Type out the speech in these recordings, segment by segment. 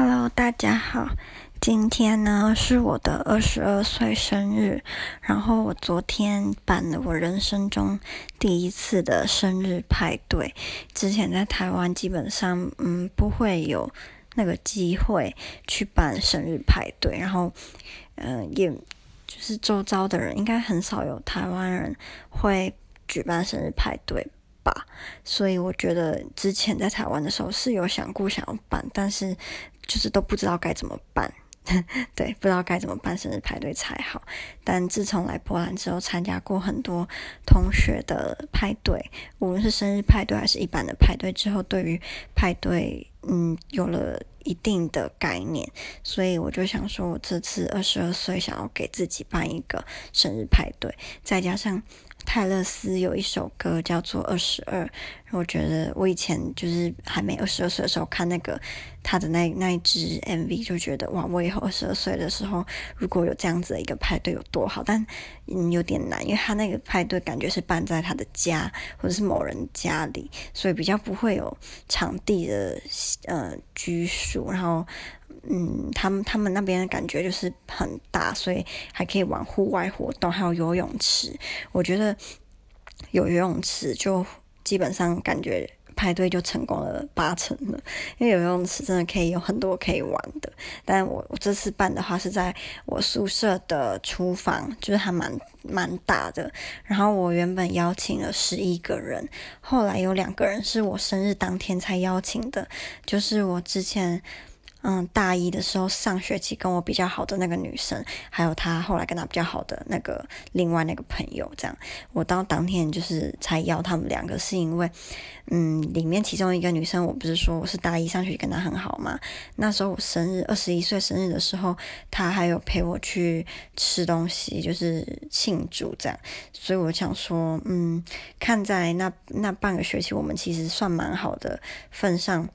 Hello，大家好。今天呢是我的二十二岁生日，然后我昨天办了我人生中第一次的生日派对。之前在台湾基本上嗯不会有那个机会去办生日派对，然后嗯、也就是周遭的人应该很少有台湾人会举办生日派对吧。所以我觉得之前在台湾的时候是有想过想要办，但是就是都不知道该怎么办，对，不知道该怎么办生日派对才好。但自从来波兰之后，参加过很多同学的派对，无论是生日派对还是一般的派对，之后对于派对嗯有了一定的概念，所以我就想说，我这次二十二岁想要给自己办一个生日派对，再加上。泰勒斯有一首歌叫做《二十二》，我觉得我以前就是还没二十二岁的时候看那个他的那那一支 MV，就觉得哇，我以后二十二岁的时候如果有这样子的一个派对有多好，但嗯有点难，因为他那个派对感觉是办在他的家或者是某人家里，所以比较不会有场地的呃拘束，然后。嗯，他们他们那边的感觉就是很大，所以还可以玩户外活动，还有游泳池。我觉得有游泳池就基本上感觉派对就成功了八成了，因为游泳池真的可以有很多可以玩的。但我我这次办的话是在我宿舍的厨房，就是还蛮蛮大的。然后我原本邀请了十一个人，后来有两个人是我生日当天才邀请的，就是我之前。嗯，大一的时候上学期跟我比较好的那个女生，还有她后来跟她比较好的那个另外那个朋友，这样，我到当天就是才邀他们两个，是因为，嗯，里面其中一个女生，我不是说我是大一上学期跟她很好嘛，那时候我生日二十一岁生日的时候，她还有陪我去吃东西，就是庆祝这样，所以我想说，嗯，看在那那半个学期我们其实算蛮好的份上。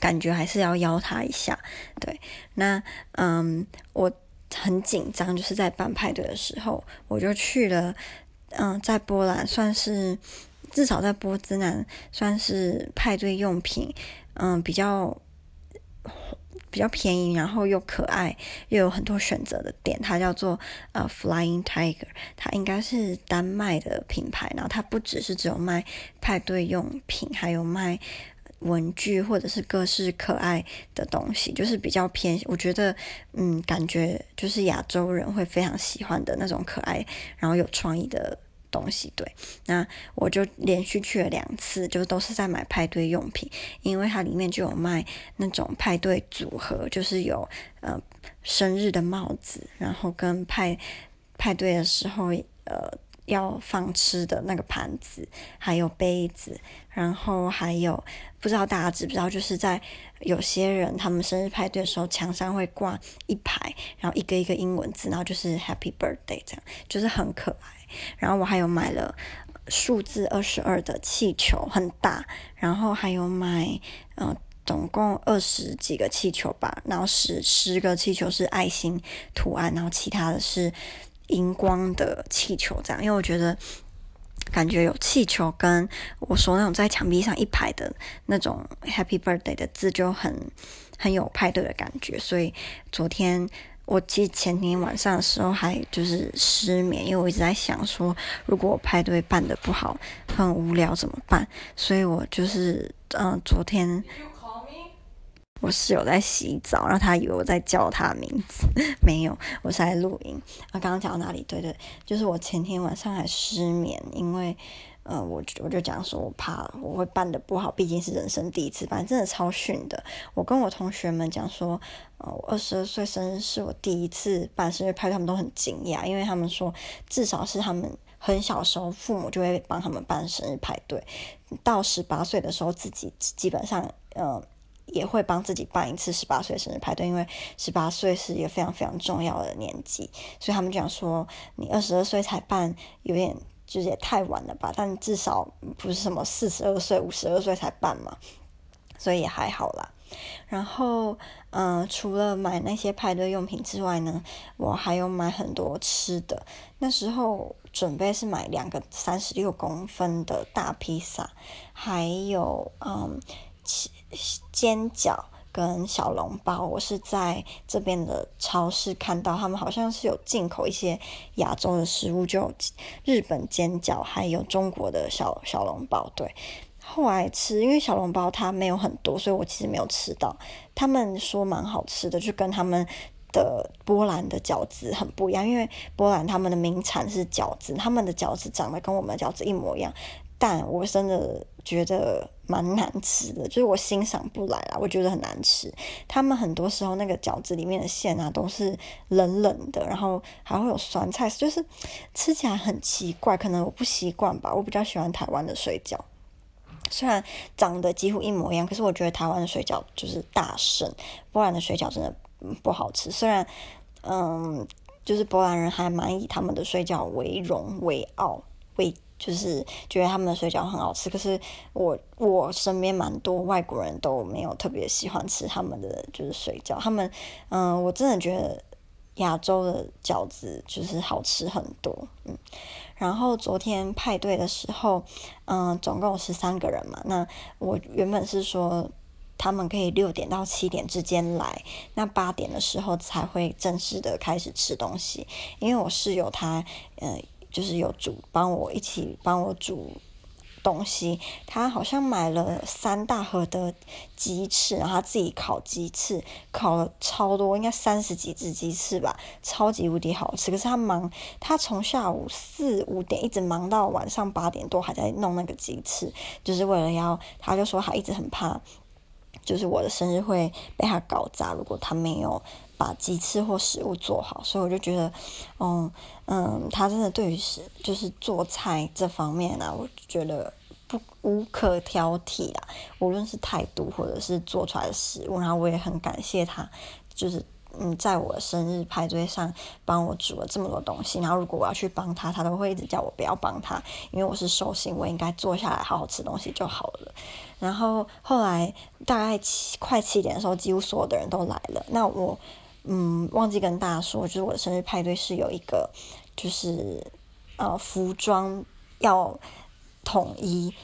感觉还是要邀他一下，对，那嗯，我很紧张，就是在办派对的时候，我就去了，嗯，在波兰算是至少在波兹南算是派对用品，嗯，比较比较便宜，然后又可爱，又有很多选择的店，它叫做呃 Flying Tiger，它应该是丹麦的品牌，然后它不只是只有卖派对用品，还有卖。文具或者是各式可爱的东西，就是比较偏，我觉得，嗯，感觉就是亚洲人会非常喜欢的那种可爱，然后有创意的东西。对，那我就连续去了两次，就都是在买派对用品，因为它里面就有卖那种派对组合，就是有呃生日的帽子，然后跟派派对的时候呃。要放吃的那个盘子，还有杯子，然后还有不知道大家知不知道，就是在有些人他们生日派对的时候，墙上会挂一排，然后一个一个英文字，然后就是 Happy Birthday 这样，就是很可爱。然后我还有买了数字二十二的气球，很大，然后还有买呃总共二十几个气球吧，然后十十个气球是爱心图案，然后其他的是。荧光的气球，这样，因为我觉得感觉有气球跟我说那种在墙壁上一排的那种 Happy Birthday 的字就很很有派对的感觉，所以昨天我其实前天晚上的时候还就是失眠，因为我一直在想说，如果我派对办得不好，很无聊怎么办？所以我就是嗯、昨天。我室友在洗澡，然后他以为我在叫他名字，没有，我是在录音。啊，刚刚讲到哪里？对对，就是我前天晚上还失眠，因为呃，我我就讲说我怕我会办得不好，毕竟是人生第一次办，真的超逊的。我跟我同学们讲说，呃，我二十二岁生日是我第一次办生日派对，他们都很惊讶，因为他们说至少是他们很小时候父母就会帮他们办生日派对，到十八岁的时候自己基本上呃。也会帮自己办一次十八岁生日派对，因为十八岁是一个非常非常重要的年纪，所以他们讲说你二十二岁才办，有点就是也太晚了吧？但至少不是什么四十二岁、五十二岁才办嘛，所以也还好啦。然后，嗯、除了买那些派对用品之外呢，我还有买很多吃的。那时候准备是买两个三十六公分的大披萨，还有嗯。煎饺跟小笼包，我是在这边的超市看到，他们好像是有进口一些亚洲的食物，就日本煎饺，还有中国的小小笼包。对，后来吃，因为小笼包它没有很多，所以我其实没有吃到。他们说蛮好吃的，就跟他们的波兰的饺子很不一样，因为波兰他们的名产是饺子，他们的饺子长得跟我们的饺子一模一样。但我真的觉得蛮难吃的，就是我欣赏不来啦，我觉得很难吃。他们很多时候那个饺子里面的馅啊都是冷冷的，然后还会有酸菜，就是吃起来很奇怪。可能我不习惯吧，我比较喜欢台湾的水饺，虽然长得几乎一模一样，可是我觉得台湾的水饺就是大胜，波兰的水饺真的不好吃。虽然嗯，就是波兰人还蛮以他们的水饺为荣为傲为。就是觉得他们的水饺很好吃，可是我我身边蛮多外国人都没有特别喜欢吃他们的就是水饺，他们嗯，我真的觉得亚洲的饺子就是好吃很多，嗯，然后昨天派对的时候，嗯，总共十三个人嘛，那我原本是说他们可以六点到七点之间来，那八点的时候才会正式的开始吃东西，因为我室友他嗯。就是有煮，帮我一起帮我煮东西。他好像买了三大盒的鸡翅，然后他自己烤鸡翅，烤了超多，应该三十几只鸡翅吧，超级无敌好吃。可是他忙，他从下午四五点一直忙到晚上八点多，还在弄那个鸡翅，就是为了要，他就说他一直很怕，就是我的生日会被他搞砸，如果他没有。把鸡翅或食物做好，所以我就觉得，嗯嗯，他真的对于是就是做菜这方面呢、啊，我觉得不无可挑剔啊。无论是态度或者是做出来的食物，然后我也很感谢他，就是嗯，在我的生日派对上帮我煮了这么多东西。然后如果我要去帮他，他都会一直叫我不要帮他，因为我是寿星，我应该坐下来好好吃东西就好了。然后后来大概七快七点的时候，几乎所有的人都来了，那我。嗯，忘记跟大家说，就是我的生日派对是有一个，就是呃，服装要统一，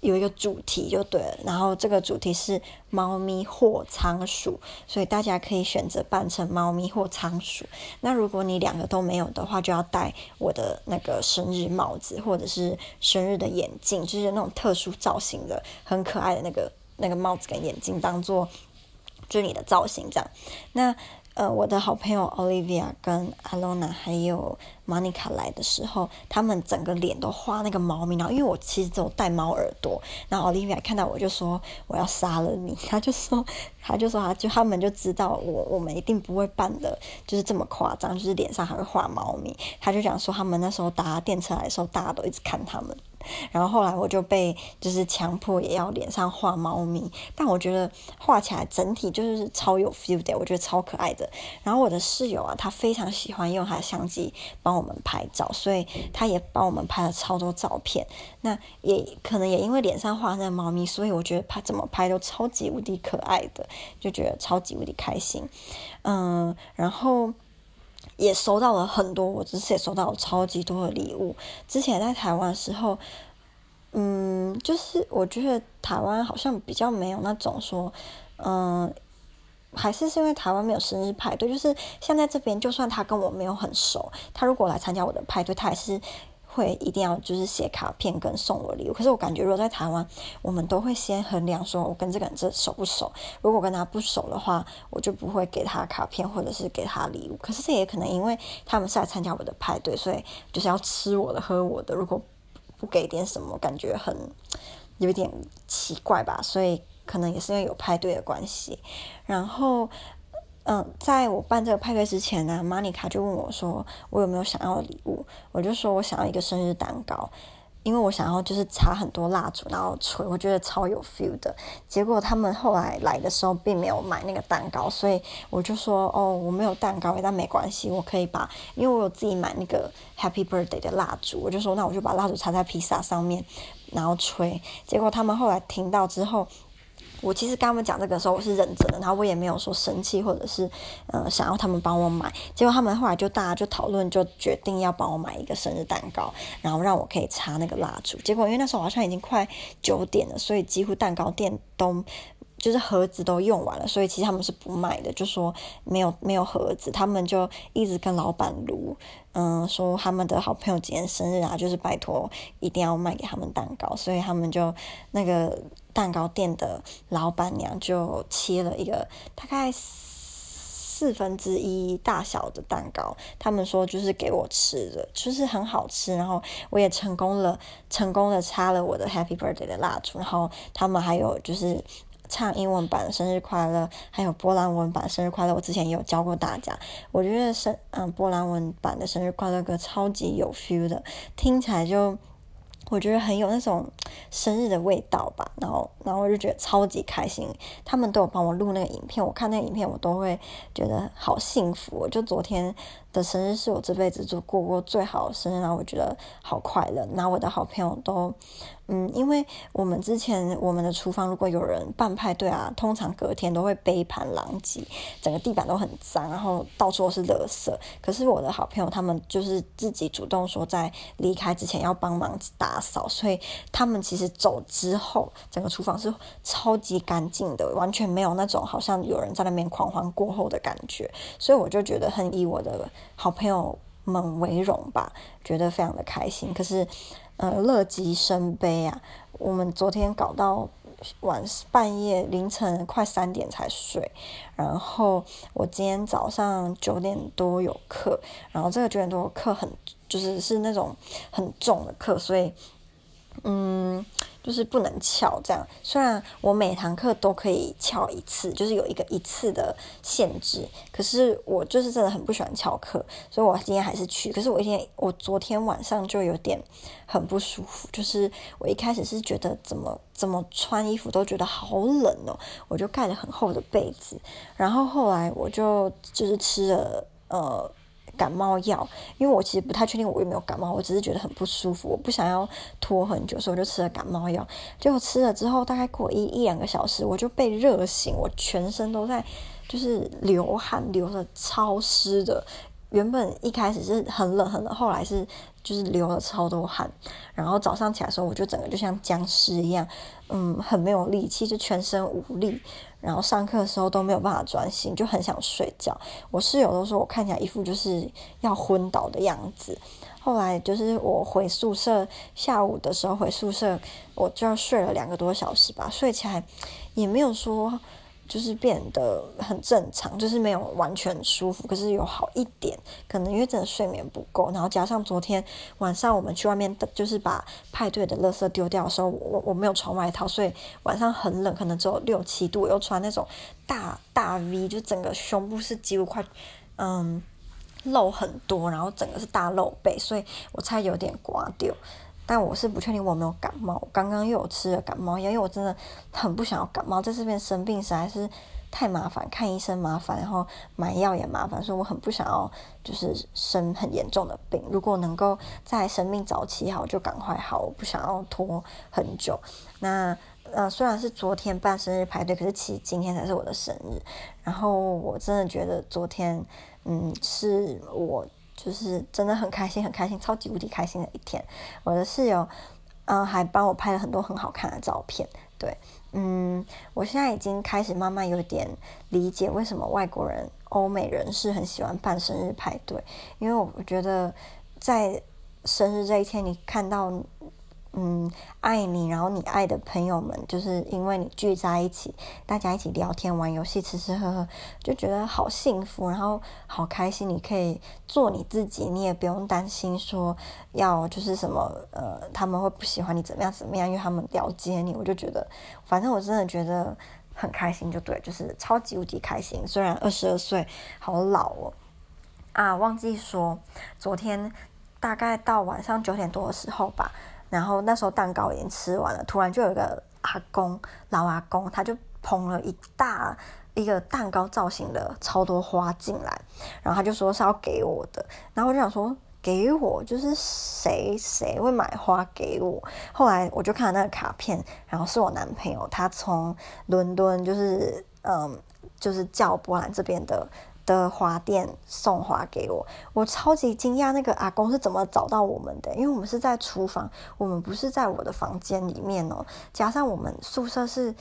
有一个主题就对了。然后这个主题是猫咪或仓鼠，所以大家可以选择扮成猫咪或仓鼠。那如果你两个都没有的话，就要戴我的那个生日帽子，或者是生日的眼镜，就是那种特殊造型的、很可爱的那个那个帽子跟眼镜，当做就是你的造型这样。那呃，我的好朋友 Olivia 跟 Alona 还有 Monica 来的时候，他们整个脸都画那个猫咪，然后因为我其实只有戴猫耳朵，然后 Olivia 看到我就说我要杀了你，他就说他就说他就他们就知道我我们一定不会扮的，就是这么夸张，就是脸上还会画猫咪，他就讲说他们那时候搭电车来的时候，大家都一直看他们。然后后来我就被就是强迫也要脸上画猫咪，但我觉得画起来整体就是超有 feel 的，我觉得超可爱的。然后我的室友啊，他非常喜欢用他的相机帮我们拍照，所以他也帮我们拍了超多照片。那也可能也因为脸上画那个猫咪，所以我觉得拍怎么拍都超级无敌可爱的，就觉得超级无敌开心。嗯，然后。也收到了很多，我这次也收到了超级多的礼物。之前在台湾的时候，嗯，就是我觉得台湾好像比较没有那种说，嗯，还是是因为台湾没有生日派对，就是像在这边，就算他跟我没有很熟，他如果来参加我的派对，他也是。会一定要就是写卡片跟送我礼物，可是我感觉如果在台湾，我们都会先衡量说，我跟这个人这熟不熟。如果跟他不熟的话，我就不会给他卡片或者是给他礼物。可是这也可能因为他们是来参加我的派对，所以就是要吃我的喝我的。如果不给点什么，感觉很有点奇怪吧。所以可能也是因为有派对的关系，然后。嗯，在我办这个派对之前呢，Monica 就问我说：“我有没有想要的礼物？”我就说：“我想要一个生日蛋糕，因为我想要就是插很多蜡烛，然后吹，我觉得超有 feel 的。”结果他们后来来的时候并没有买那个蛋糕，所以我就说：“哦，我没有蛋糕，但没关系，我可以把，因为我有自己买那个 Happy Birthday 的蜡烛，我就说那我就把蜡烛插在披萨上面，然后吹。”结果他们后来听到之后。我其实跟他们讲这个时候，我是认真的，然后我也没有说生气，或者是呃想要他们帮我买。结果他们后来就大家就讨论，就决定要帮我买一个生日蛋糕，然后让我可以插那个蜡烛。结果因为那时候好像已经快九点了，所以几乎蛋糕店都就是盒子都用完了，所以其实他们是不卖的，就说没有没有盒子，他们就一直跟老板卢，嗯，说他们的好朋友今天生日啊，就是拜托一定要卖给他们蛋糕，所以他们就那个蛋糕店的老板娘就切了一个大概四分之一大小的蛋糕，他们说就是给我吃的，就是很好吃，然后我也成功了，成功的插了我的 Happy Birthday 的蜡烛，然后他们还有就是。唱英文版的生日快乐，还有波兰文版生日快乐，我之前也有教过大家。我觉得生嗯波兰文版的生日快乐歌超级有 feel 的，听起来就。我觉得很有那种生日的味道吧，然后，然后我就觉得超级开心。他们都有帮我录那个影片，我看那个影片，我都会觉得好幸福。我就昨天的生日是我这辈子就过过最好的生日，然后我觉得好快乐。那我的好朋友都，嗯，因为我们之前我们的厨房如果有人办派对啊，通常隔天都会杯盘狼藉，整个地板都很脏，然后到处都是垃圾。可是我的好朋友他们就是自己主动说，在离开之前要帮忙打。打扫，所以他们其实走之后，整个厨房是超级干净的，完全没有那种好像有人在那边狂欢过后的感觉。所以我就觉得很以我的好朋友们为荣吧，觉得非常的开心。可是，呃，乐极生悲啊！我们昨天搞到晚半夜凌晨快三点才睡，然后我今天早上九点多有课，然后这个九点多课很。就是是那种很重的课，所以，嗯，就是不能翘这样。虽然我每堂课都可以翘一次，就是有一个一次的限制，可是我就是真的很不喜欢翘课，所以我今天还是去。可是我一天，我昨天晚上就有点很不舒服，就是我一开始是觉得怎么怎么穿衣服都觉得好冷哦，我就盖了很厚的被子，然后后来我就就是吃了呃。感冒药，因为我其实不太确定我有没有感冒，我只是觉得很不舒服，我不想要拖很久，所以我就吃了感冒药。结果吃了之后，大概过一一两个小时，我就被热醒，我全身都在就是流汗，流的超湿的。原本一开始是很冷很冷，后来是就是流了超多汗，然后早上起来的时候，我就整个就像僵尸一样，嗯，很没有力气，就全身无力，然后上课的时候都没有办法专心，就很想睡觉。我室友都说我看起来一副就是要昏倒的样子。后来就是我回宿舍，下午的时候回宿舍，我就要睡了两个多小时吧，睡起来也没有说。就是变得很正常，就是没有完全舒服，可是有好一点，可能因为真的睡眠不够，然后加上昨天晚上我们去外面的，就是把派对的垃圾丢掉的时候，我我没有穿外套，所以晚上很冷，可能只有六七度，又穿那种大大 V，就整个胸部是几乎快嗯露很多，然后整个是大露背，所以我才有点刮掉。但我是不确定我有没有感冒，刚刚又有吃了感冒药，因为我真的很不想要感冒，在这边生病实在是太麻烦，看医生麻烦，然后买药也麻烦，所以我很不想要就是生很严重的病。如果能够在生命早期好，就赶快好，我不想要拖很久。那呃，虽然是昨天办生日派对，可是其实今天才是我的生日。然后我真的觉得昨天，嗯，是我。就是真的很开心，很开心，超级无敌开心的一天。我的室友，嗯、还帮我拍了很多很好看的照片。对，嗯，我现在已经开始慢慢有点理解为什么外国人、欧美人是很喜欢办生日派对，因为我觉得在生日这一天，你看到。嗯，爱你，然后你爱的朋友们，就是因为你聚在一起，大家一起聊天、玩游戏、吃吃喝喝，就觉得好幸福，然后好开心。你可以做你自己，你也不用担心说要就是什么呃，他们会不喜欢你怎么样怎么样，因为他们了解你。我就觉得，反正我真的觉得很开心，就对，就是超级无敌开心。虽然二十二岁，好老哦。啊，忘记说，昨天大概到晚上九点多的时候吧。然后那时候蛋糕已经吃完了，突然就有一个阿公，老阿公，他就捧了一大一个蛋糕造型的超多花进来，然后他就说是要给我的，然后我就想说给我就是谁谁会买花给我？后来我就看了那个卡片，然后是我男朋友，他从伦敦就是嗯就是叫波兰这边的。的花店送花给我，我超级惊讶，那个阿公是怎么找到我们的？因为我们是在厨房，我们不是在我的房间里面哦。加上我们宿舍是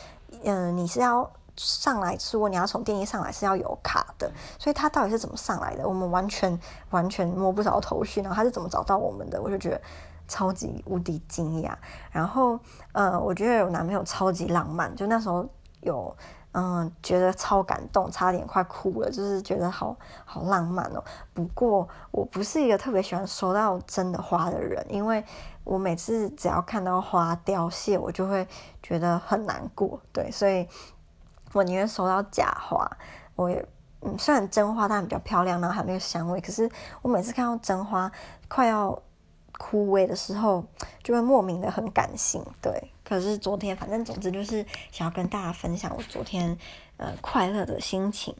嗯、你是要上来，如果你要从电梯上来是要有卡的，所以他到底是怎么上来的？我们完全完全摸不着头绪。然后他是怎么找到我们的？我就觉得超级无敌惊讶。然后，呃，我觉得我男朋友超级浪漫，就那时候有。嗯，觉得超感动，差点快哭了，就是觉得好好浪漫哦。不过我不是一个特别喜欢收到真的花的人，因为我每次只要看到花凋谢，我就会觉得很难过。对，所以我宁愿收到假花。我也嗯，虽然真花它比较漂亮，然后还没有香味，可是我每次看到真花快要枯萎的时候，就会莫名的很感性。对。可是昨天，反正总之就是想要跟大家分享我昨天呃快乐的心情。